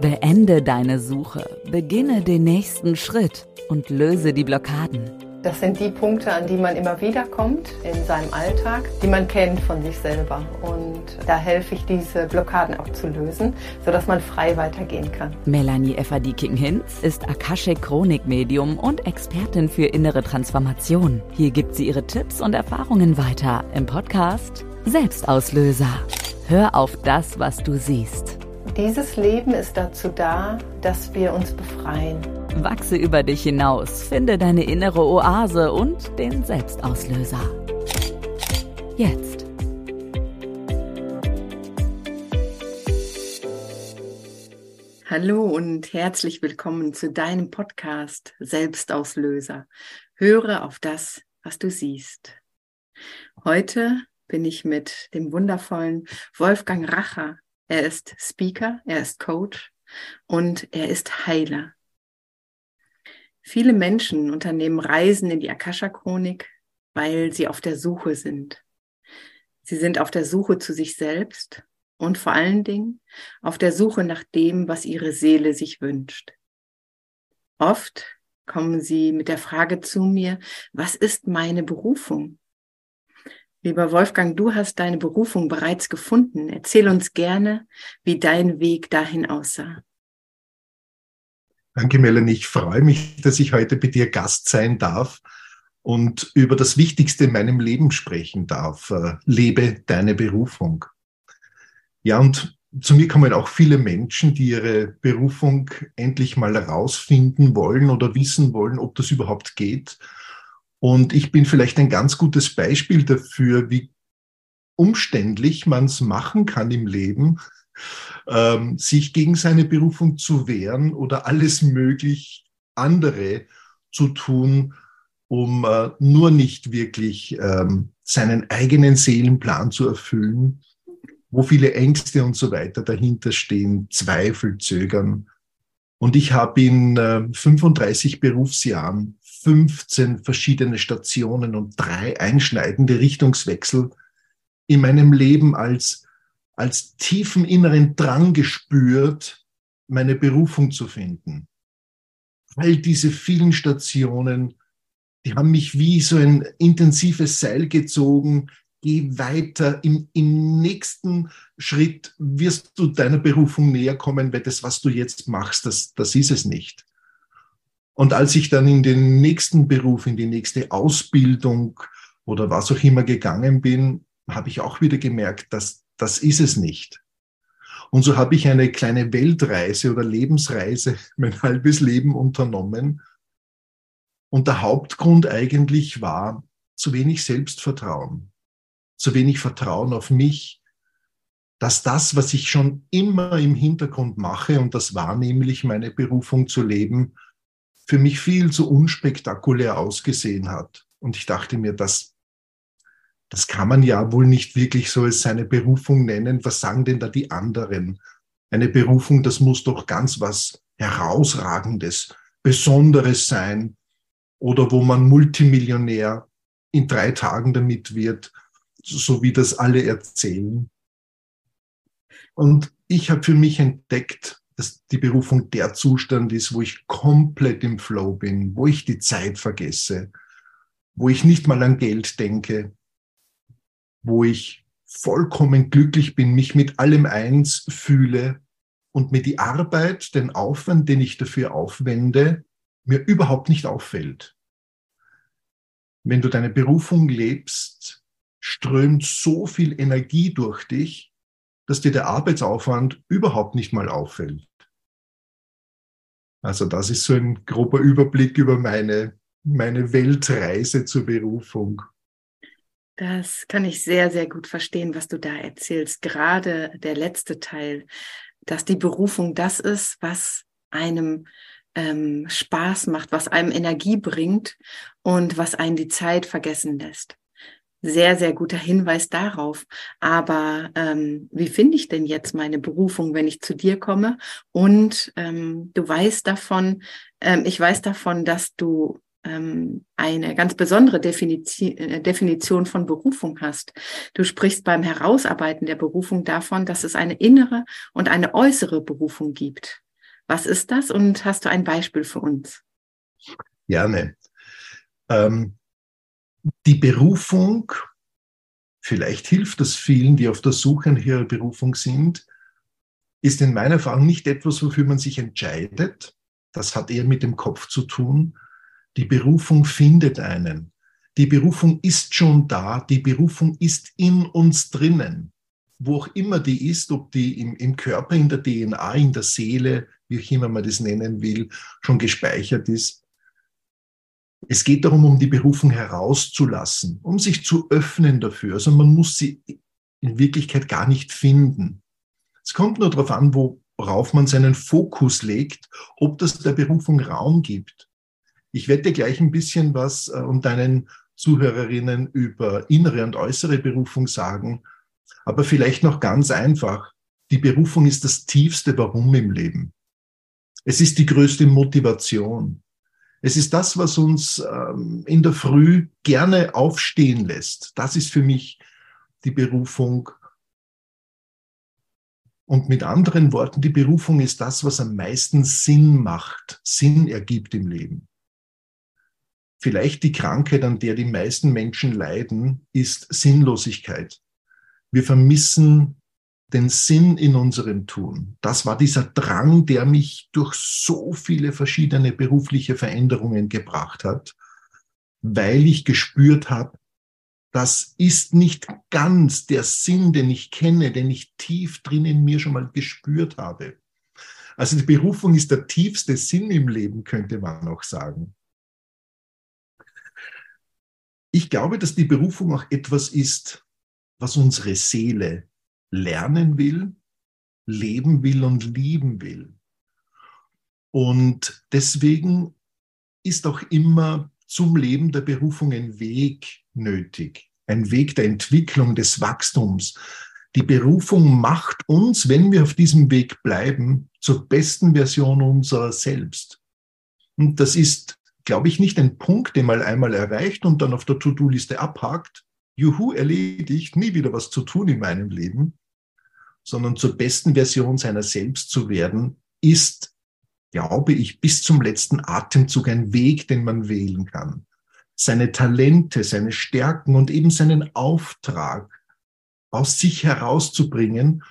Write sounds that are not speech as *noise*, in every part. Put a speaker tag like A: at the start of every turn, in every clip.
A: Beende deine Suche, beginne den nächsten Schritt und löse die Blockaden.
B: Das sind die Punkte, an die man immer wieder kommt in seinem Alltag, die man kennt von sich selber. Und da helfe ich, diese Blockaden auch zu lösen, sodass man frei weitergehen kann.
A: Melanie Efferdiking-Hinz ist Akashic Chronik-Medium und Expertin für innere Transformation. Hier gibt sie ihre Tipps und Erfahrungen weiter im Podcast Selbstauslöser. Hör auf das, was du siehst.
B: Dieses Leben ist dazu da, dass wir uns befreien.
A: Wachse über dich hinaus, finde deine innere Oase und den Selbstauslöser. Jetzt.
B: Hallo und herzlich willkommen zu deinem Podcast Selbstauslöser. Höre auf das, was du siehst. Heute bin ich mit dem wundervollen Wolfgang Racher. Er ist Speaker, er ist Coach und er ist Heiler. Viele Menschen unternehmen Reisen in die Akasha-Chronik, weil sie auf der Suche sind. Sie sind auf der Suche zu sich selbst und vor allen Dingen auf der Suche nach dem, was ihre Seele sich wünscht. Oft kommen sie mit der Frage zu mir, was ist meine Berufung? Lieber Wolfgang, du hast deine Berufung bereits gefunden. Erzähl uns gerne, wie dein Weg dahin aussah.
C: Danke, Melanie. Ich freue mich, dass ich heute bei dir Gast sein darf und über das Wichtigste in meinem Leben sprechen darf. Äh, lebe deine Berufung. Ja, und zu mir kommen auch viele Menschen, die ihre Berufung endlich mal herausfinden wollen oder wissen wollen, ob das überhaupt geht. Und ich bin vielleicht ein ganz gutes Beispiel dafür, wie umständlich man es machen kann im Leben, ähm, sich gegen seine Berufung zu wehren oder alles möglich andere zu tun, um äh, nur nicht wirklich ähm, seinen eigenen Seelenplan zu erfüllen, wo viele Ängste und so weiter dahinter stehen, Zweifel, Zögern. Und ich habe in äh, 35 Berufsjahren 15 verschiedene Stationen und drei einschneidende Richtungswechsel in meinem Leben als als tiefen inneren Drang gespürt, meine Berufung zu finden. All diese vielen Stationen, die haben mich wie so ein intensives Seil gezogen. Geh weiter. Im, Im nächsten Schritt wirst du deiner Berufung näher kommen, weil das, was du jetzt machst, das, das ist es nicht. Und als ich dann in den nächsten Beruf, in die nächste Ausbildung oder was auch immer gegangen bin, habe ich auch wieder gemerkt, dass das ist es nicht. Und so habe ich eine kleine Weltreise oder Lebensreise *laughs* mein halbes Leben unternommen. Und der Hauptgrund eigentlich war zu wenig Selbstvertrauen, zu wenig Vertrauen auf mich, dass das, was ich schon immer im Hintergrund mache, und das war nämlich meine Berufung zu leben, für mich viel zu unspektakulär ausgesehen hat. Und ich dachte mir, das das kann man ja wohl nicht wirklich so als seine Berufung nennen. Was sagen denn da die anderen? Eine Berufung, das muss doch ganz was Herausragendes, Besonderes sein oder wo man Multimillionär in drei Tagen damit wird, so wie das alle erzählen. Und ich habe für mich entdeckt, dass die Berufung der Zustand ist, wo ich komplett im Flow bin, wo ich die Zeit vergesse, wo ich nicht mal an Geld denke, wo ich vollkommen glücklich bin, mich mit allem eins fühle und mir die Arbeit, den Aufwand, den ich dafür aufwende, mir überhaupt nicht auffällt. Wenn du deine Berufung lebst, strömt so viel Energie durch dich, dass dir der Arbeitsaufwand überhaupt nicht mal auffällt. Also das ist so ein grober Überblick über meine, meine Weltreise zur Berufung.
B: Das kann ich sehr, sehr gut verstehen, was du da erzählst. Gerade der letzte Teil, dass die Berufung das ist, was einem ähm, Spaß macht, was einem Energie bringt und was einen die Zeit vergessen lässt. Sehr, sehr guter Hinweis darauf. Aber ähm, wie finde ich denn jetzt meine Berufung, wenn ich zu dir komme? Und ähm, du weißt davon, ähm, ich weiß davon, dass du ähm, eine ganz besondere äh, Definition von Berufung hast. Du sprichst beim Herausarbeiten der Berufung davon, dass es eine innere und eine äußere Berufung gibt. Was ist das und hast du ein Beispiel für uns?
C: Gerne. Ähm, die Berufung, vielleicht hilft das vielen, die auf der Suche nach ihrer Berufung sind, ist in meiner Erfahrung nicht etwas, wofür man sich entscheidet. Das hat eher mit dem Kopf zu tun. Die Berufung findet einen. Die Berufung ist schon da. Die Berufung ist in uns drinnen. Wo auch immer die ist, ob die im, im Körper, in der DNA, in der Seele, wie auch immer man das nennen will, schon gespeichert ist. Es geht darum, um die Berufung herauszulassen, um sich zu öffnen dafür. Also man muss sie in Wirklichkeit gar nicht finden. Es kommt nur darauf an, worauf man seinen Fokus legt, ob das der Berufung Raum gibt. Ich werde gleich ein bisschen was äh, und deinen Zuhörerinnen über innere und äußere Berufung sagen, aber vielleicht noch ganz einfach. Die Berufung ist das tiefste Warum im Leben. Es ist die größte Motivation. Es ist das, was uns ähm, in der Früh gerne aufstehen lässt. Das ist für mich die Berufung. Und mit anderen Worten, die Berufung ist das, was am meisten Sinn macht, Sinn ergibt im Leben. Vielleicht die Krankheit, an der die meisten Menschen leiden, ist Sinnlosigkeit. Wir vermissen den Sinn in unserem Tun. Das war dieser Drang, der mich durch so viele verschiedene berufliche Veränderungen gebracht hat, weil ich gespürt habe, das ist nicht ganz der Sinn, den ich kenne, den ich tief drin in mir schon mal gespürt habe. Also die Berufung ist der tiefste Sinn im Leben, könnte man auch sagen. Ich glaube, dass die Berufung auch etwas ist, was unsere Seele lernen will, leben will und lieben will. Und deswegen ist auch immer zum Leben der Berufung ein Weg nötig, ein Weg der Entwicklung, des Wachstums. Die Berufung macht uns, wenn wir auf diesem Weg bleiben, zur besten Version unserer selbst. Und das ist, glaube ich, nicht ein Punkt, den man einmal erreicht und dann auf der To-Do-Liste abhakt. Juhu, erledigt, nie wieder was zu tun in meinem Leben, sondern zur besten Version seiner selbst zu werden, ist, glaube ich, bis zum letzten Atemzug ein Weg, den man wählen kann. Seine Talente, seine Stärken und eben seinen Auftrag aus sich herauszubringen.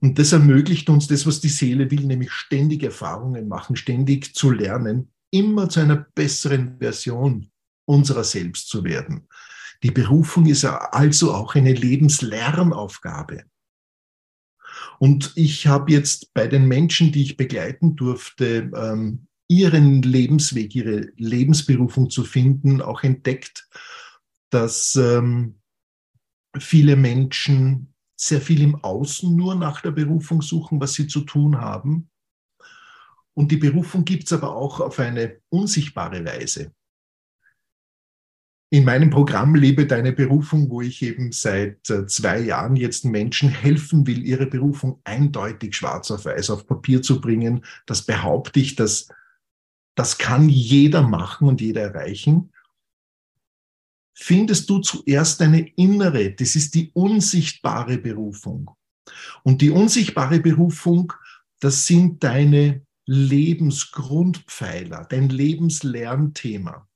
C: Und das ermöglicht uns das, was die Seele will, nämlich ständig Erfahrungen machen, ständig zu lernen, immer zu einer besseren Version unserer selbst zu werden. Die Berufung ist also auch eine Lebenslernaufgabe. Und ich habe jetzt bei den Menschen, die ich begleiten durfte, ähm, ihren Lebensweg, ihre Lebensberufung zu finden, auch entdeckt, dass ähm, viele Menschen sehr viel im Außen nur nach der Berufung suchen, was sie zu tun haben. Und die Berufung gibt es aber auch auf eine unsichtbare Weise in meinem Programm Lebe deine Berufung, wo ich eben seit äh, zwei Jahren jetzt Menschen helfen will, ihre Berufung eindeutig schwarz auf weiß auf Papier zu bringen, das behaupte ich, dass das kann jeder machen und jeder erreichen. Findest du zuerst deine innere, das ist die unsichtbare Berufung. Und die unsichtbare Berufung, das sind deine Lebensgrundpfeiler, dein Lebenslernthema.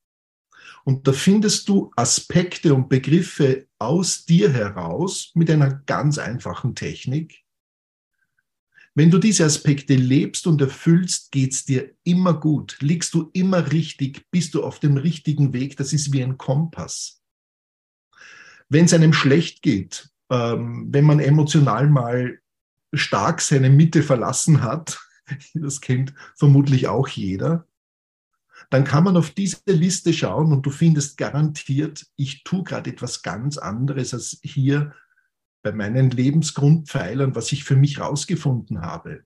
C: Und da findest du Aspekte und Begriffe aus dir heraus mit einer ganz einfachen Technik. Wenn du diese Aspekte lebst und erfüllst, geht's dir immer gut. Liegst du immer richtig, bist du auf dem richtigen Weg. Das ist wie ein Kompass. Wenn es einem schlecht geht, ähm, wenn man emotional mal stark seine Mitte verlassen hat, *laughs* das kennt vermutlich auch jeder, dann kann man auf diese Liste schauen und du findest garantiert, ich tue gerade etwas ganz anderes als hier bei meinen Lebensgrundpfeilern, was ich für mich rausgefunden habe.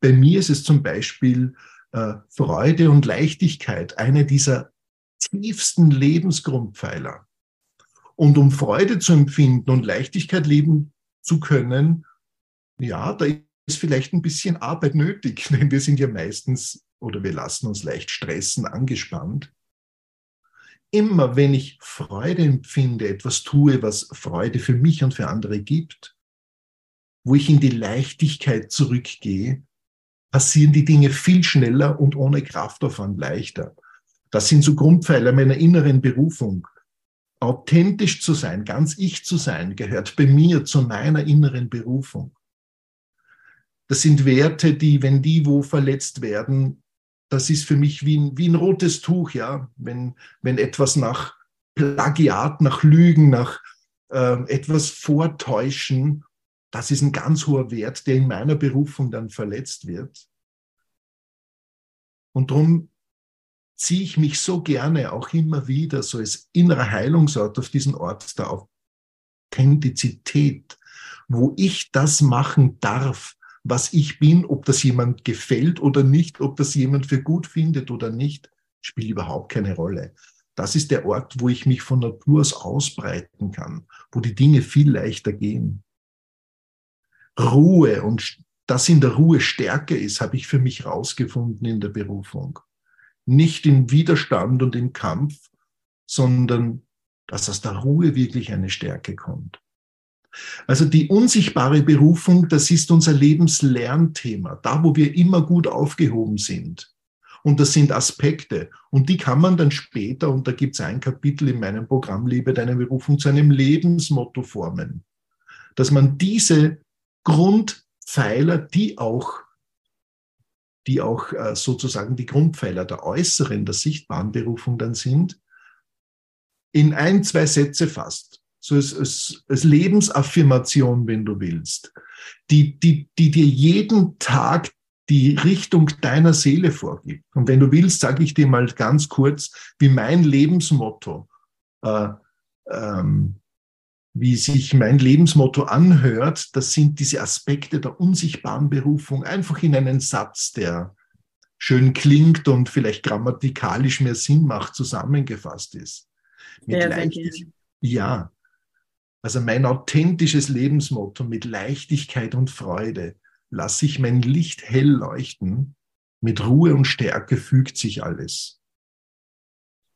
C: Bei mir ist es zum Beispiel äh, Freude und Leichtigkeit, eine dieser tiefsten Lebensgrundpfeiler. Und um Freude zu empfinden und Leichtigkeit leben zu können, ja, da ist vielleicht ein bisschen Arbeit nötig, *laughs* denn wir sind ja meistens oder wir lassen uns leicht stressen, angespannt. immer, wenn ich Freude empfinde, etwas tue, was Freude für mich und für andere gibt, wo ich in die Leichtigkeit zurückgehe, passieren die Dinge viel schneller und ohne Kraftaufwand leichter. Das sind so Grundpfeiler meiner inneren Berufung. Authentisch zu sein, ganz ich zu sein, gehört bei mir zu meiner inneren Berufung. Das sind Werte, die, wenn die wo verletzt werden, das ist für mich wie ein, wie ein rotes Tuch, ja. Wenn, wenn etwas nach Plagiat, nach Lügen, nach äh, etwas Vortäuschen, das ist ein ganz hoher Wert, der in meiner Berufung dann verletzt wird. Und darum ziehe ich mich so gerne auch immer wieder so als innerer Heilungsort auf diesen Ort der Authentizität, wo ich das machen darf, was ich bin, ob das jemand gefällt oder nicht, ob das jemand für gut findet oder nicht, spielt überhaupt keine Rolle. Das ist der Ort, wo ich mich von Natur aus ausbreiten kann, wo die Dinge viel leichter gehen. Ruhe und dass in der Ruhe Stärke ist, habe ich für mich rausgefunden in der Berufung. Nicht im Widerstand und im Kampf, sondern dass aus der Ruhe wirklich eine Stärke kommt. Also die unsichtbare Berufung, das ist unser Lebenslernthema, da wo wir immer gut aufgehoben sind. Und das sind Aspekte. Und die kann man dann später, und da gibt es ein Kapitel in meinem Programm Liebe deine Berufung, zu einem Lebensmotto formen. Dass man diese Grundpfeiler, die auch, die auch äh, sozusagen die Grundpfeiler der äußeren, der sichtbaren Berufung dann sind, in ein, zwei Sätze fasst so als, als, als Lebensaffirmation, wenn du willst, die, die, die dir jeden Tag die Richtung deiner Seele vorgibt. Und wenn du willst, sage ich dir mal ganz kurz, wie mein Lebensmotto, äh, ähm, wie sich mein Lebensmotto anhört, das sind diese Aspekte der unsichtbaren Berufung, einfach in einen Satz, der schön klingt und vielleicht grammatikalisch mehr Sinn macht, zusammengefasst ist. Mit
B: ja,
C: Leichtigkeit. Ja, also mein authentisches Lebensmotto mit Leichtigkeit und Freude. Lass ich mein Licht hell leuchten. Mit Ruhe und Stärke fügt sich alles.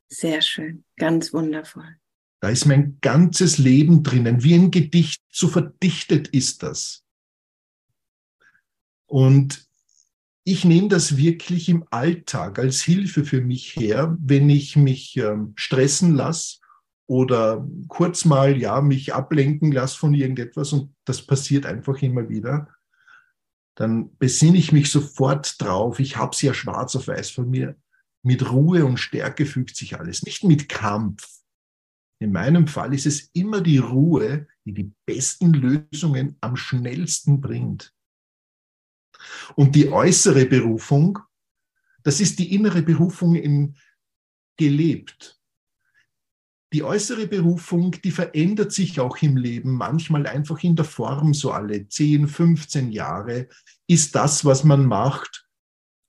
B: Sehr schön, ganz wundervoll.
C: Da ist mein ganzes Leben drinnen, wie ein Gedicht, so verdichtet ist das. Und ich nehme das wirklich im Alltag als Hilfe für mich her, wenn ich mich ähm, stressen lasse oder kurz mal, ja, mich ablenken lasse von irgendetwas und das passiert einfach immer wieder, dann besinne ich mich sofort drauf. Ich habe es ja schwarz auf weiß von mir. Mit Ruhe und Stärke fügt sich alles, nicht mit Kampf. In meinem Fall ist es immer die Ruhe, die die besten Lösungen am schnellsten bringt. Und die äußere Berufung, das ist die innere Berufung in gelebt. Die äußere Berufung, die verändert sich auch im Leben, manchmal einfach in der Form, so alle 10, 15 Jahre ist das, was man macht,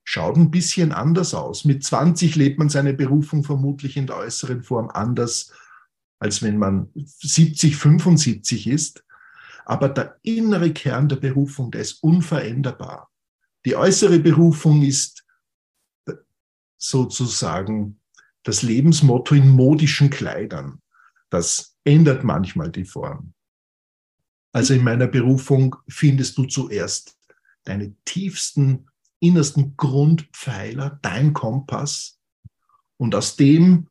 C: schaut ein bisschen anders aus. Mit 20 lebt man seine Berufung vermutlich in der äußeren Form anders, als wenn man 70, 75 ist. Aber der innere Kern der Berufung, der ist unveränderbar. Die äußere Berufung ist sozusagen das Lebensmotto in modischen Kleidern. Das ändert manchmal die Form. Also in meiner Berufung findest du zuerst deine tiefsten, innersten Grundpfeiler, dein Kompass. Und aus dem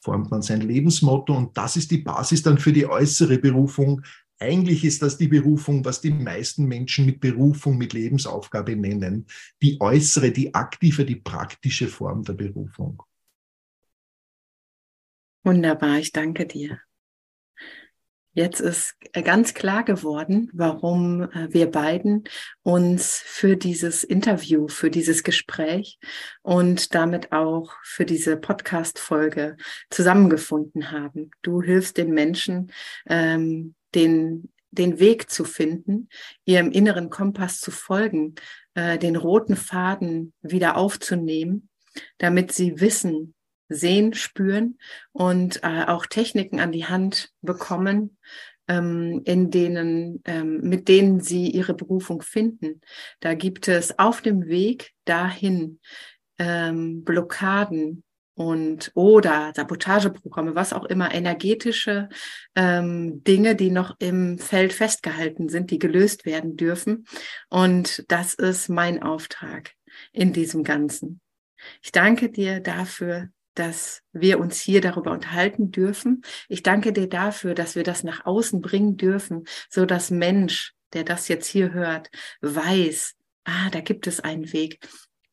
C: formt man sein Lebensmotto und das ist die Basis dann für die äußere Berufung. Eigentlich ist das die Berufung, was die meisten Menschen mit Berufung, mit Lebensaufgabe nennen. Die äußere, die aktive, die praktische Form der Berufung.
B: Wunderbar, ich danke dir. Jetzt ist ganz klar geworden, warum äh, wir beiden uns für dieses Interview, für dieses Gespräch und damit auch für diese Podcast-Folge zusammengefunden haben. Du hilfst den Menschen, ähm, den, den Weg zu finden, ihrem inneren Kompass zu folgen, äh, den roten Faden wieder aufzunehmen, damit sie wissen, sehen, spüren und äh, auch Techniken an die Hand bekommen, ähm, in denen, ähm, mit denen sie ihre Berufung finden. Da gibt es auf dem Weg dahin ähm, Blockaden und oder Sabotageprogramme, was auch immer, energetische ähm, Dinge, die noch im Feld festgehalten sind, die gelöst werden dürfen. Und das ist mein Auftrag in diesem Ganzen. Ich danke dir dafür, dass wir uns hier darüber unterhalten dürfen. Ich danke dir dafür, dass wir das nach außen bringen dürfen, so dass Mensch, der das jetzt hier hört, weiß, ah, da gibt es einen Weg.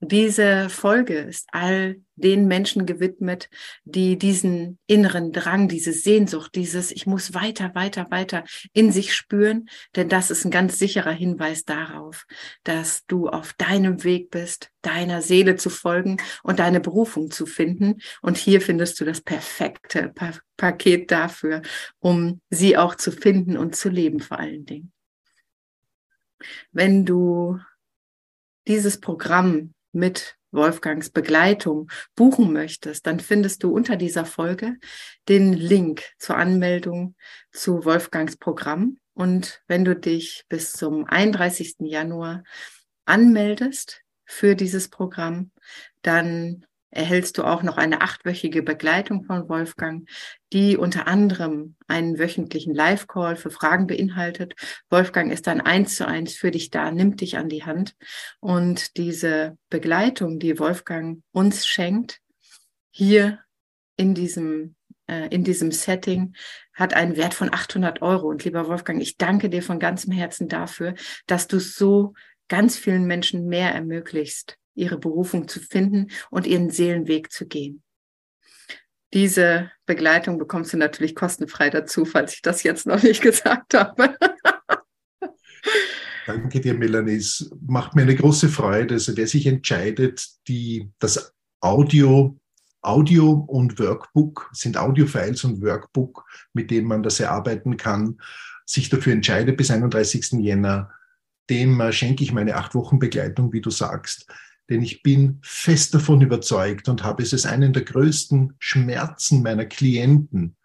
B: Diese Folge ist all den Menschen gewidmet, die diesen inneren Drang, diese Sehnsucht, dieses Ich muss weiter, weiter, weiter in sich spüren, denn das ist ein ganz sicherer Hinweis darauf, dass du auf deinem Weg bist, deiner Seele zu folgen und deine Berufung zu finden. Und hier findest du das perfekte pa Paket dafür, um sie auch zu finden und zu leben vor allen Dingen. Wenn du dieses Programm mit Wolfgangs Begleitung buchen möchtest, dann findest du unter dieser Folge den Link zur Anmeldung zu Wolfgangs Programm. Und wenn du dich bis zum 31. Januar anmeldest für dieses Programm, dann erhältst du auch noch eine achtwöchige Begleitung von Wolfgang, die unter anderem einen wöchentlichen Live-Call für Fragen beinhaltet. Wolfgang ist dann eins zu eins für dich da, nimmt dich an die Hand. Und diese Begleitung, die Wolfgang uns schenkt, hier in diesem äh, in diesem Setting hat einen Wert von 800 Euro. Und lieber Wolfgang, ich danke dir von ganzem Herzen dafür, dass du so ganz vielen Menschen mehr ermöglicht, ihre Berufung zu finden und ihren Seelenweg zu gehen. Diese Begleitung bekommst du natürlich kostenfrei dazu, falls ich das jetzt noch nicht *laughs* gesagt habe.
C: Danke dir, Melanie. Es macht mir eine große Freude. Also wer sich entscheidet, die, das Audio, Audio und Workbook sind Audiofiles und Workbook, mit denen man das erarbeiten kann, sich dafür entscheidet bis 31. Jänner, dem äh, schenke ich meine acht Wochen Begleitung, wie du sagst. Denn ich bin fest davon überzeugt und habe es als einen der größten Schmerzen meiner Klienten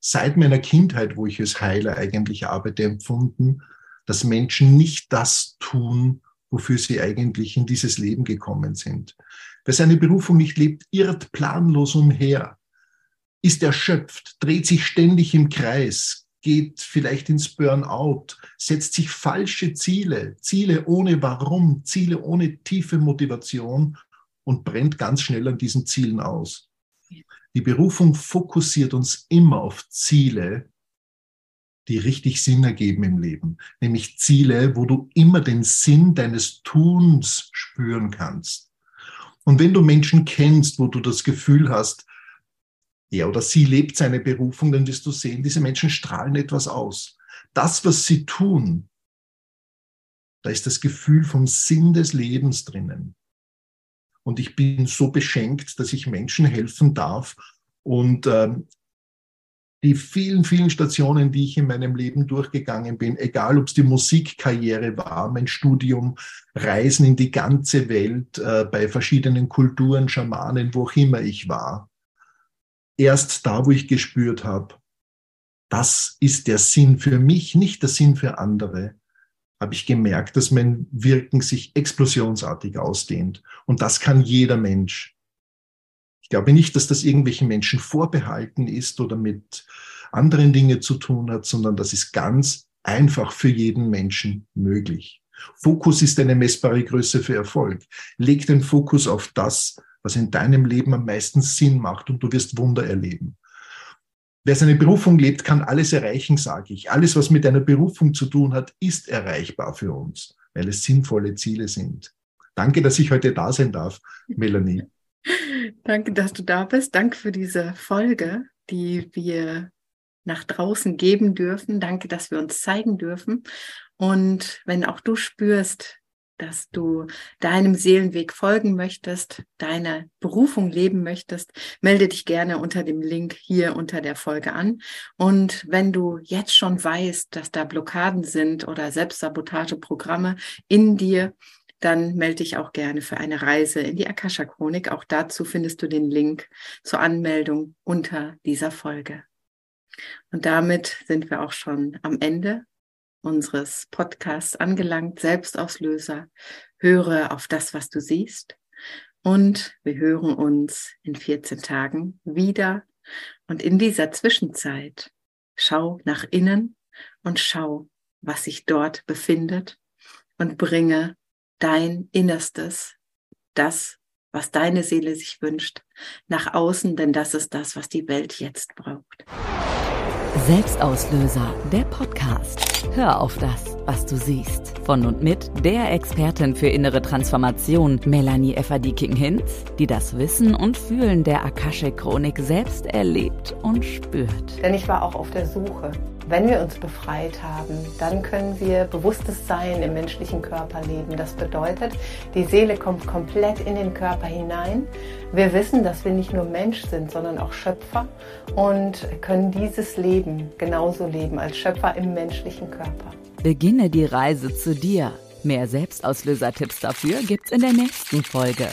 C: seit meiner Kindheit, wo ich als Heiler eigentlich arbeite, empfunden, dass Menschen nicht das tun, wofür sie eigentlich in dieses Leben gekommen sind. Wer seine Berufung nicht lebt, irrt planlos umher, ist erschöpft, dreht sich ständig im Kreis, geht vielleicht ins Burnout, setzt sich falsche Ziele, Ziele ohne Warum, Ziele ohne tiefe Motivation und brennt ganz schnell an diesen Zielen aus. Die Berufung fokussiert uns immer auf Ziele, die richtig Sinn ergeben im Leben, nämlich Ziele, wo du immer den Sinn deines Tuns spüren kannst. Und wenn du Menschen kennst, wo du das Gefühl hast, er oder sie lebt seine Berufung, dann wirst du sehen, diese Menschen strahlen etwas aus. Das, was sie tun, da ist das Gefühl vom Sinn des Lebens drinnen. Und ich bin so beschenkt, dass ich Menschen helfen darf. Und ähm, die vielen, vielen Stationen, die ich in meinem Leben durchgegangen bin, egal ob es die Musikkarriere war, mein Studium, Reisen in die ganze Welt, äh, bei verschiedenen Kulturen, Schamanen, wo auch immer ich war, erst da, wo ich gespürt habe, das ist der Sinn für mich, nicht der Sinn für andere, habe ich gemerkt, dass mein Wirken sich explosionsartig ausdehnt. Und das kann jeder Mensch. Ich glaube nicht, dass das irgendwelchen Menschen vorbehalten ist oder mit anderen Dingen zu tun hat, sondern das ist ganz einfach für jeden Menschen möglich. Fokus ist eine messbare Größe für Erfolg. Leg den Fokus auf das, was in deinem Leben am meisten Sinn macht und du wirst Wunder erleben. Wer seine Berufung lebt, kann alles erreichen, sage ich. Alles, was mit einer Berufung zu tun hat, ist erreichbar für uns, weil es sinnvolle Ziele sind. Danke, dass ich heute da sein darf, Melanie. *laughs*
B: Danke, dass du da bist. Danke für diese Folge, die wir nach draußen geben dürfen. Danke, dass wir uns zeigen dürfen. Und wenn auch du spürst, dass du deinem Seelenweg folgen möchtest, deine Berufung leben möchtest, melde dich gerne unter dem Link hier unter der Folge an. Und wenn du jetzt schon weißt, dass da Blockaden sind oder Selbstsabotageprogramme in dir, dann melde dich auch gerne für eine Reise in die Akasha Chronik. Auch dazu findest du den Link zur Anmeldung unter dieser Folge. Und damit sind wir auch schon am Ende unseres Podcasts angelangt, Selbstauslöser. Höre auf das, was du siehst. Und wir hören uns in 14 Tagen wieder. Und in dieser Zwischenzeit schau nach innen und schau, was sich dort befindet und bringe dein Innerstes, das, was deine Seele sich wünscht, nach außen, denn das ist das, was die Welt jetzt braucht.
A: Selbstauslöser, der Podcast. Hör auf das, was du siehst. Von und mit der Expertin für innere Transformation, Melanie Efferdiking-Hinz, die das Wissen und Fühlen der Akashe-Chronik selbst erlebt und spürt.
B: Denn ich war auch auf der Suche wenn wir uns befreit haben, dann können wir bewusstes Sein im menschlichen Körper leben. Das bedeutet, die Seele kommt komplett in den Körper hinein. Wir wissen, dass wir nicht nur Mensch sind, sondern auch Schöpfer und können dieses Leben genauso leben als Schöpfer im menschlichen Körper.
A: Beginne die Reise zu dir. Mehr Selbstauslöser-Tipps dafür gibt's in der nächsten Folge.